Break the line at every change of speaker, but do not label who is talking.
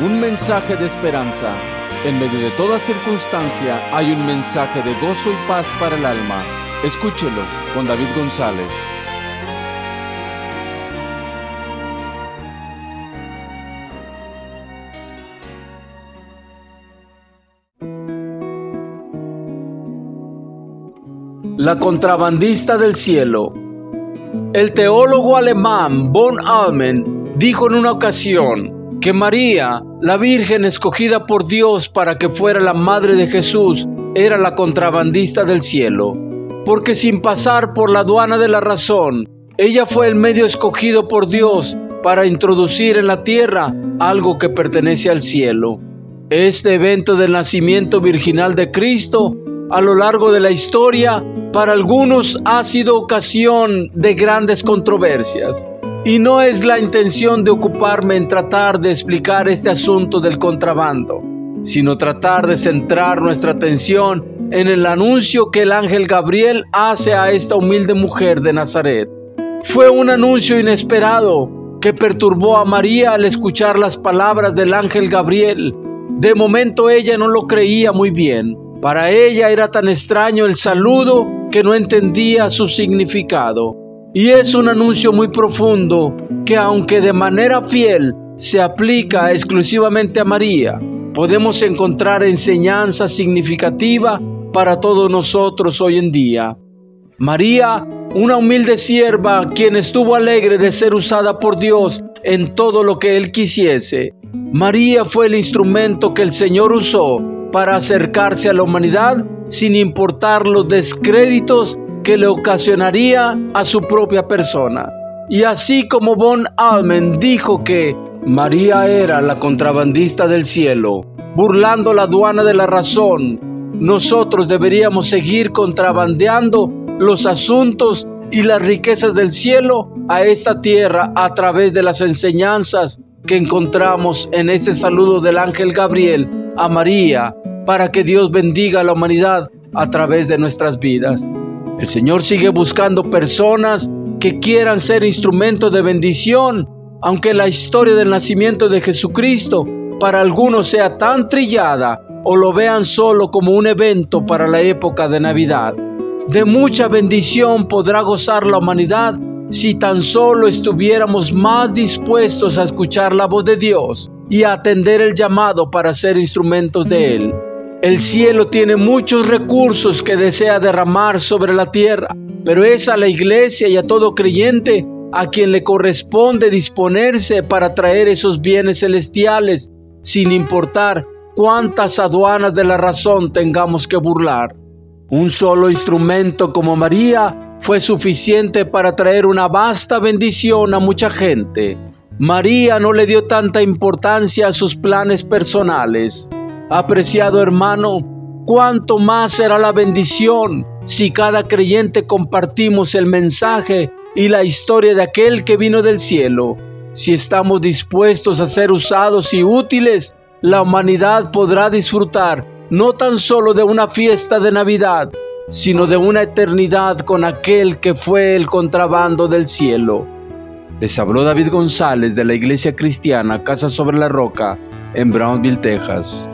un mensaje de esperanza. En medio de toda circunstancia hay un mensaje de gozo y paz para el alma. Escúchelo con David González.
La contrabandista del cielo. El teólogo alemán von Almen dijo en una ocasión que María, la Virgen escogida por Dios para que fuera la madre de Jesús, era la contrabandista del cielo, porque sin pasar por la aduana de la razón, ella fue el medio escogido por Dios para introducir en la tierra algo que pertenece al cielo. Este evento del nacimiento virginal de Cristo a lo largo de la historia, para algunos ha sido ocasión de grandes controversias. Y no es la intención de ocuparme en tratar de explicar este asunto del contrabando, sino tratar de centrar nuestra atención en el anuncio que el ángel Gabriel hace a esta humilde mujer de Nazaret. Fue un anuncio inesperado que perturbó a María al escuchar las palabras del ángel Gabriel. De momento ella no lo creía muy bien para ella era tan extraño el saludo que no entendía su significado. Y es un anuncio muy profundo que aunque de manera fiel se aplica exclusivamente a María, podemos encontrar enseñanza significativa para todos nosotros hoy en día. María, una humilde sierva, quien estuvo alegre de ser usada por Dios en todo lo que Él quisiese. María fue el instrumento que el Señor usó para acercarse a la humanidad sin importar los descréditos que le ocasionaría a su propia persona. Y así como Von Almen dijo que María era la contrabandista del cielo, burlando la aduana de la razón, nosotros deberíamos seguir contrabandeando los asuntos y las riquezas del cielo a esta tierra a través de las enseñanzas que encontramos en este saludo del ángel Gabriel a María para que Dios bendiga a la humanidad a través de nuestras vidas. El Señor sigue buscando personas que quieran ser instrumentos de bendición, aunque la historia del nacimiento de Jesucristo para algunos sea tan trillada o lo vean solo como un evento para la época de Navidad. De mucha bendición podrá gozar la humanidad si tan solo estuviéramos más dispuestos a escuchar la voz de Dios y a atender el llamado para ser instrumentos de Él. El cielo tiene muchos recursos que desea derramar sobre la tierra, pero es a la iglesia y a todo creyente a quien le corresponde disponerse para traer esos bienes celestiales, sin importar cuántas aduanas de la razón tengamos que burlar. Un solo instrumento como María fue suficiente para traer una vasta bendición a mucha gente. María no le dio tanta importancia a sus planes personales. Apreciado hermano, cuánto más será la bendición si cada creyente compartimos el mensaje y la historia de aquel que vino del cielo. Si estamos dispuestos a ser usados y útiles, la humanidad podrá disfrutar no tan solo de una fiesta de Navidad, sino de una eternidad con aquel que fue el contrabando del cielo. Les habló David González de la Iglesia Cristiana Casa sobre la Roca en Brownville, Texas.